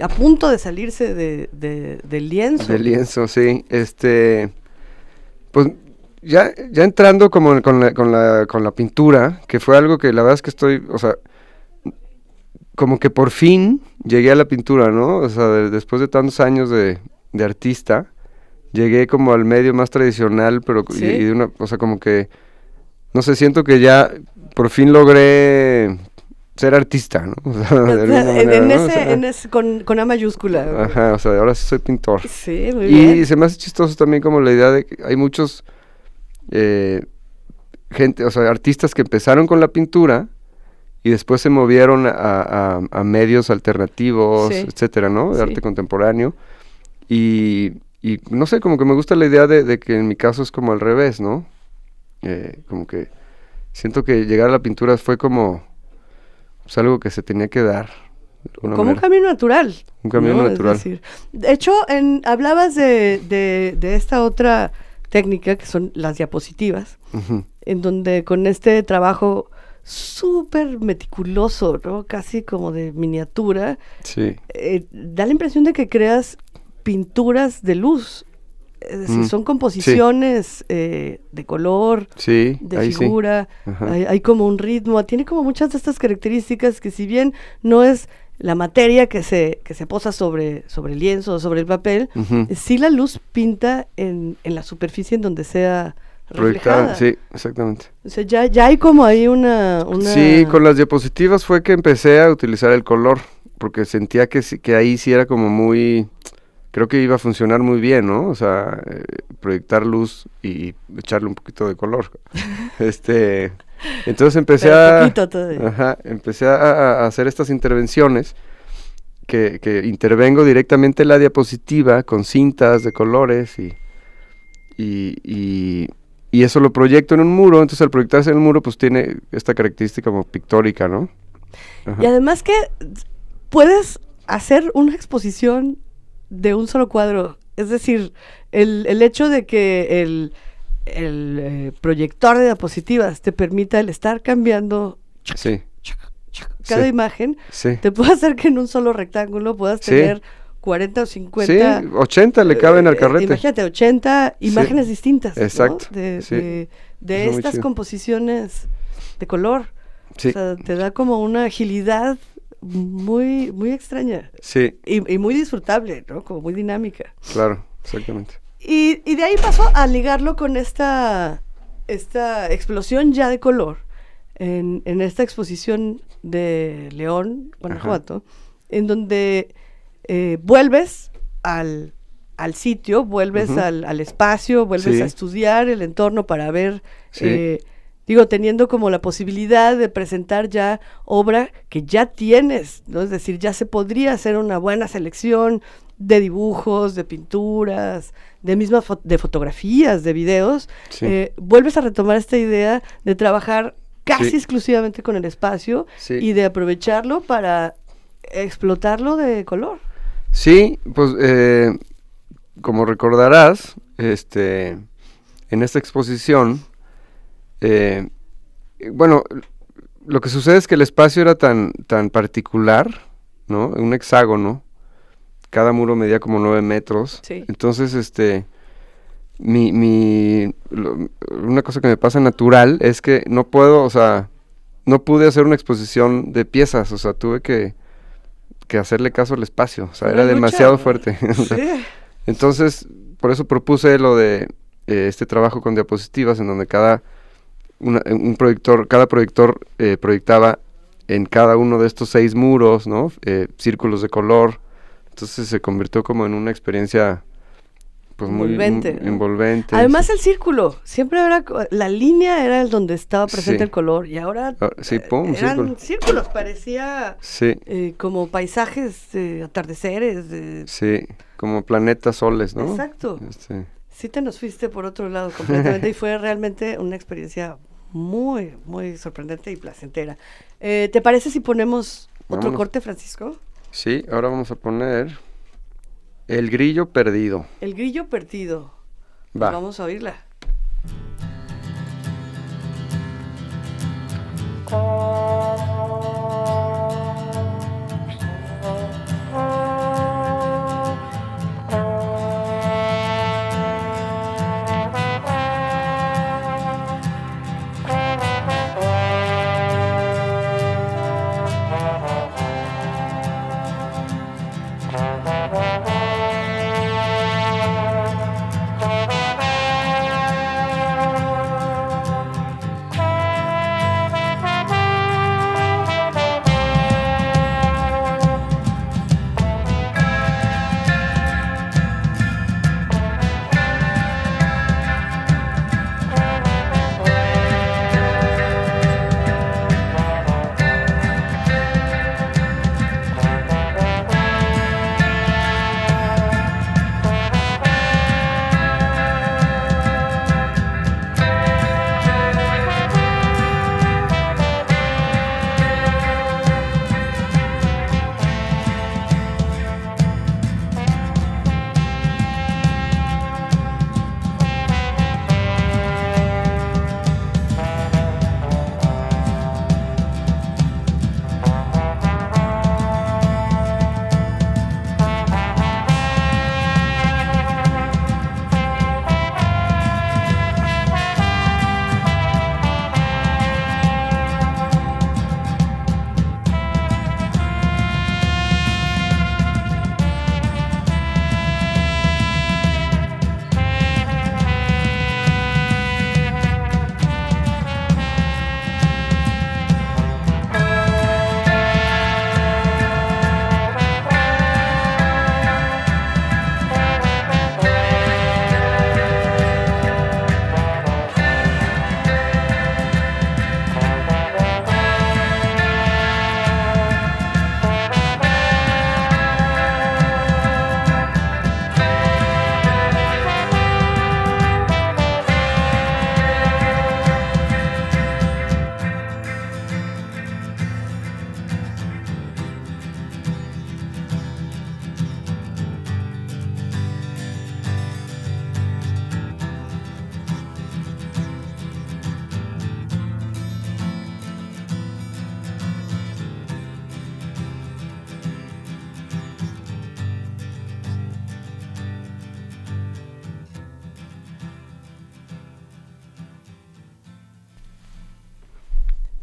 a punto de salirse de, del lienzo. Del lienzo, sí. Este, pues ya, ya entrando como con la, con, la, con la pintura, que fue algo que la verdad es que estoy, o sea, como que por fin llegué a la pintura, ¿no? O sea, después de tantos años de, de, artista, llegué como al medio más tradicional, pero y, de una, o sea, como que, no sé, siento que ya por fin logré ser artista, ¿no? O sea, en, ese, en ese, con, con A mayúscula. Ajá, o sea, ahora sí soy pintor. Sí, muy bien. Y se me hace chistoso también como la idea de que hay muchos eh, gente, o sea, artistas que empezaron con la pintura y después se movieron a, medios alternativos, etcétera, ¿no? De arte contemporáneo. Y, no sé, como que me gusta la idea de, que en mi caso es como al revés, ¿no? Eh, como que siento que llegar a la pintura fue como pues, algo que se tenía que dar. Como un camino natural. Un camino natural. de hecho, en, hablabas de, de esta otra técnica, que son las diapositivas, en donde con este trabajo súper meticuloso, ¿no? Casi como de miniatura, eh, da la impresión de que creas pinturas de luz. Es decir, mm, son composiciones eh, de color, de figura, hay, hay, como un ritmo, tiene como muchas de estas características que si bien no es la materia que se, que se posa sobre, sobre el lienzo, sobre el papel, sí la luz pinta en, en, la superficie en donde sea reflejada. sí, exactamente. O sea, ya, ya hay como ahí una, una, Sí, con las diapositivas fue que empecé a utilizar el color, porque sentía que, que ahí sí era como muy... Creo que iba a funcionar muy bien, ¿no? O sea, eh, proyectar luz y echarle un poquito de color. este... Entonces empecé a, empecé a, hacer estas intervenciones que, que, intervengo directamente en la diapositiva con cintas de colores y, y, y, eso lo proyecto en un muro. Entonces al proyectarse en el muro pues tiene esta característica como pictórica, ¿no? Y además que puedes hacer una exposición de un solo cuadro. Es decir, el, el hecho de que el el eh, proyector de diapositivas te permita el estar cambiando cada imagen, te puede hacer que en un solo rectángulo puedas tener 40 o 50. Sí, 80 le caben al eh, carrete. imagínate, 80 imágenes distintas. Exacto. De, estas composiciones de color. O sea, te da como una agilidad muy, muy extraña. Sí. Y, y muy disfrutable, ¿no? Como muy dinámica. Claro, exactamente. Y, de ahí pasó a ligarlo con esta, esta explosión ya de color en, esta exposición de León, Guanajuato, en donde eh, vuelves al, sitio, vuelves al, espacio, vuelves a estudiar el entorno para ver, eh, digo, teniendo como la posibilidad de presentar ya obra que ya tienes, ¿no? Es decir, ya se podría hacer una buena selección de dibujos, de pinturas, de mismas de fotografías, de videos, eh, vuelves a retomar esta idea de trabajar casi exclusivamente con el espacio y de aprovecharlo para explotarlo de color. Sí, pues eh, como recordarás, este, en esta exposición, eh, bueno, lo que sucede es que el espacio era tan, tan particular, ¿no? Un hexágono, cada muro medía como nueve metros. Entonces, este, mi, mi, una cosa que me pasa natural es que no puedo, o sea, no pude hacer una exposición de piezas, o sea, tuve que, que hacerle caso al espacio, o sea, era demasiado fuerte. Entonces, por eso propuse lo de eh, este trabajo con diapositivas, en donde cada un proyector, cada proyector eh, proyectaba en cada uno de estos seis muros, ¿no? Eh, círculos de color. Entonces se convirtió como en una experiencia pues muy envolvente. Además el círculo, siempre era la línea era el donde estaba presente el color y ahora ah, sí, pum, eran círculos, parecía eh, como paisajes, de atardeceres. Sí, como planetas soles, ¿no? Exacto. Este. Sí te nos fuiste por otro lado completamente y fue realmente una experiencia muy, muy sorprendente y placentera. Eh, ¿Te parece si ponemos otro corte, Francisco? Sí, ahora vamos a poner el grillo perdido. El grillo perdido. Pues vamos a oírla.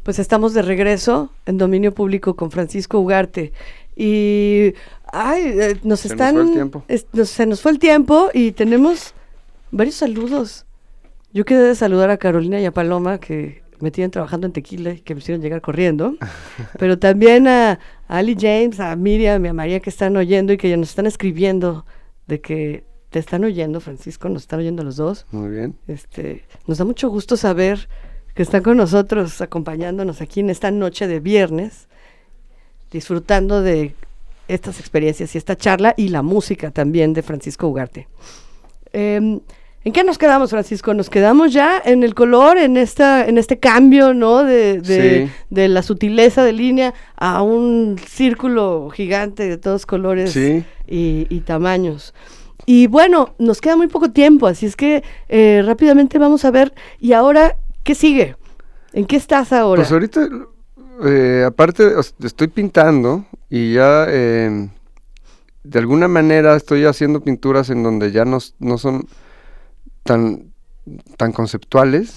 Pues estamos de regreso en dominio público con Francisco Ugarte. Y ay, eh, nos están. Nos fue el tiempo. se nos fue el tiempo y tenemos varios saludos. Yo quedé de saludar a Carolina y a Paloma que me tienen trabajando en tequila y que me hicieron llegar corriendo. pero también a, Ali James, a Miriam y a María que están oyendo y que ya nos están escribiendo de que te están oyendo, Francisco, nos están oyendo los dos. Muy bien. Este, nos da mucho gusto saber que están con nosotros, acompañándonos aquí en esta noche de viernes, disfrutando de estas experiencias y esta charla y la música también de Francisco Ugarte. Em, ¿En qué nos quedamos, Francisco? Nos quedamos ya en el color, en esta, en este cambio, ¿no? De, la sutileza de línea a un círculo gigante de todos colores y, y, tamaños. Y bueno, nos queda muy poco tiempo, así es que eh, rápidamente vamos a ver. Y ahora ¿Qué sigue? ¿En qué estás ahora? Pues ahorita, eh, aparte, estoy pintando y ya em, de alguna manera estoy haciendo pinturas en donde ya no, no son tan, tan conceptuales.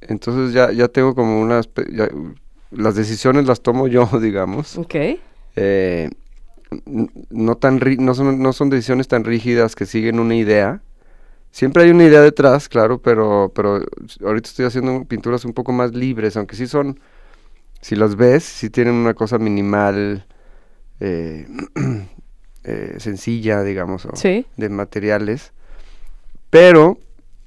Entonces ya, ya tengo como unas... las decisiones las tomo yo, digamos. Ok. Eh, no, tan no, son, no son decisiones tan rígidas que siguen una idea, Siempre hay una idea detrás, claro, pero, pero ahorita estoy haciendo pinturas un poco más libres, aunque sí son si las ves, si tienen una cosa minimal, eh, eh, sencilla, digamos, de materiales, pero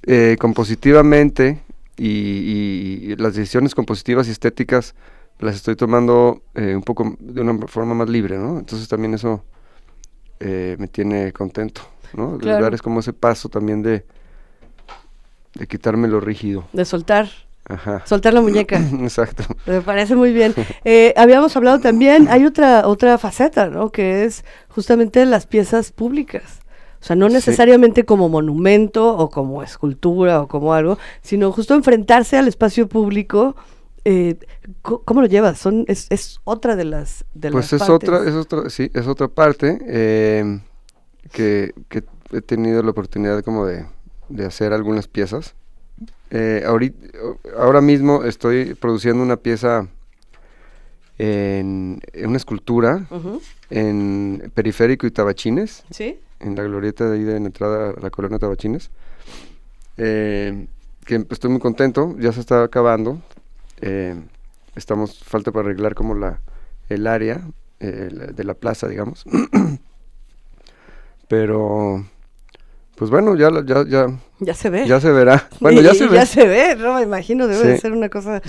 eh, compositivamente y, las decisiones compositivas y estéticas las estoy tomando un poco de una forma más libre, ¿no? Entonces también eso me tiene contento, ¿no? Dar es como ese paso también de, de quitarme lo rígido. De soltar. Soltar la muñeca. Exacto. Me parece muy bien. Eh, habíamos hablado también, hay otra, otra faceta, ¿no? Que es justamente las piezas públicas. O sea, no necesariamente como monumento o como escultura o como algo, sino justo enfrentarse al espacio público. Eh, ¿Cómo lo llevas? Son, es, es otra de las de Pues es otra, es otra, sí, es otra parte eh, que, que, he tenido la oportunidad como de, de hacer algunas piezas. Eh, ahora mismo estoy produciendo una pieza en, una escultura en Periférico y Tabachines. ¿Sí? En la glorieta de ahí de entrada a la colonia Tabachines. Eh, que estoy muy contento, ya se está acabando. Eh, estamos, falta para arreglar como la, el área de la plaza, digamos. Pero pues bueno, ya, ya, ya. Ya se ve. Ya se verá. Bueno, ya se ve. Ya se ve, ¿no? Me imagino, debe de ser una cosa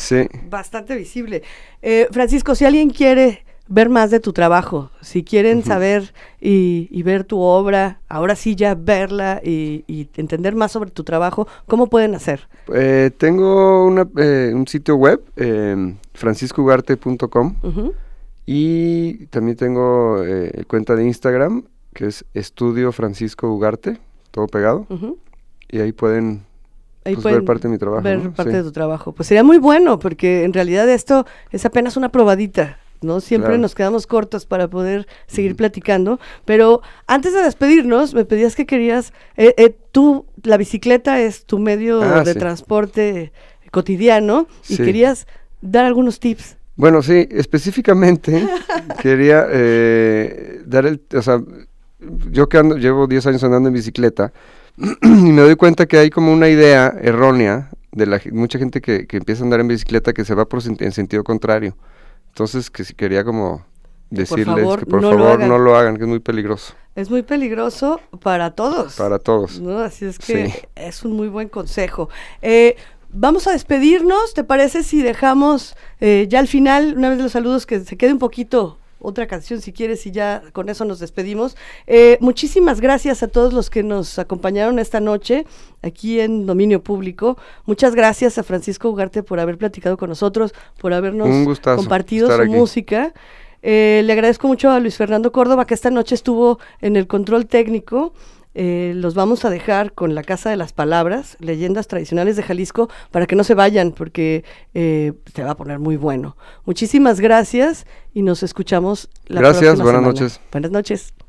bastante visible. Eh, Francisco, si alguien quiere ver más de tu trabajo, si quieren saber y, ver tu obra, ahora sí ya verla y, entender más sobre tu trabajo, ¿cómo pueden hacer? Eh, tengo una, eh, un sitio web, eh, franciscougarte.com, y también tengo cuenta de Instagram, que es Estudio Francisco Ugarte todo pegado. Y ahí pueden, pues, ver parte de mi trabajo. Ver parte de tu trabajo. Pues sería muy bueno, porque en realidad esto es apenas una probadita. ¿no? Siempre nos quedamos cortos para poder seguir platicando. Pero antes de despedirnos, me pedías que querías, eh, eh, tú, la bicicleta es tu medio ah, de transporte cotidiano y querías dar algunos tips. Bueno, sí, específicamente quería eh, dar el, o sea, yo que ando, llevo 10 años andando en bicicleta y me doy cuenta que hay como una idea errónea de la mucha gente que, empieza a andar en bicicleta que se va por en sentido contrario. Entonces, que si quería como decirles que por favor no lo hagan, que es muy peligroso. Es muy peligroso para todos. Para todos. ¿no? Así es que es un muy buen consejo. Eh, vamos a despedirnos, ¿te parece si dejamos eh, ya al final, una vez los saludos, que se quede un poquito otra canción si quieres y ya con eso nos despedimos. Eh, muchísimas gracias a todos los que nos acompañaron esta noche aquí en Dominio Público. Muchas gracias a Francisco Ugarte por haber platicado con nosotros, por habernos compartido su música. Eh, le agradezco mucho a Luis Fernando Córdoba que esta noche estuvo en el control técnico. Eh, los vamos a dejar con la Casa de las Palabras, leyendas tradicionales de Jalisco, para que no se vayan, porque eh, se va a poner muy bueno. Muchísimas gracias y nos escuchamos la gracias, próxima Gracias, buenas noches. Buenas noches.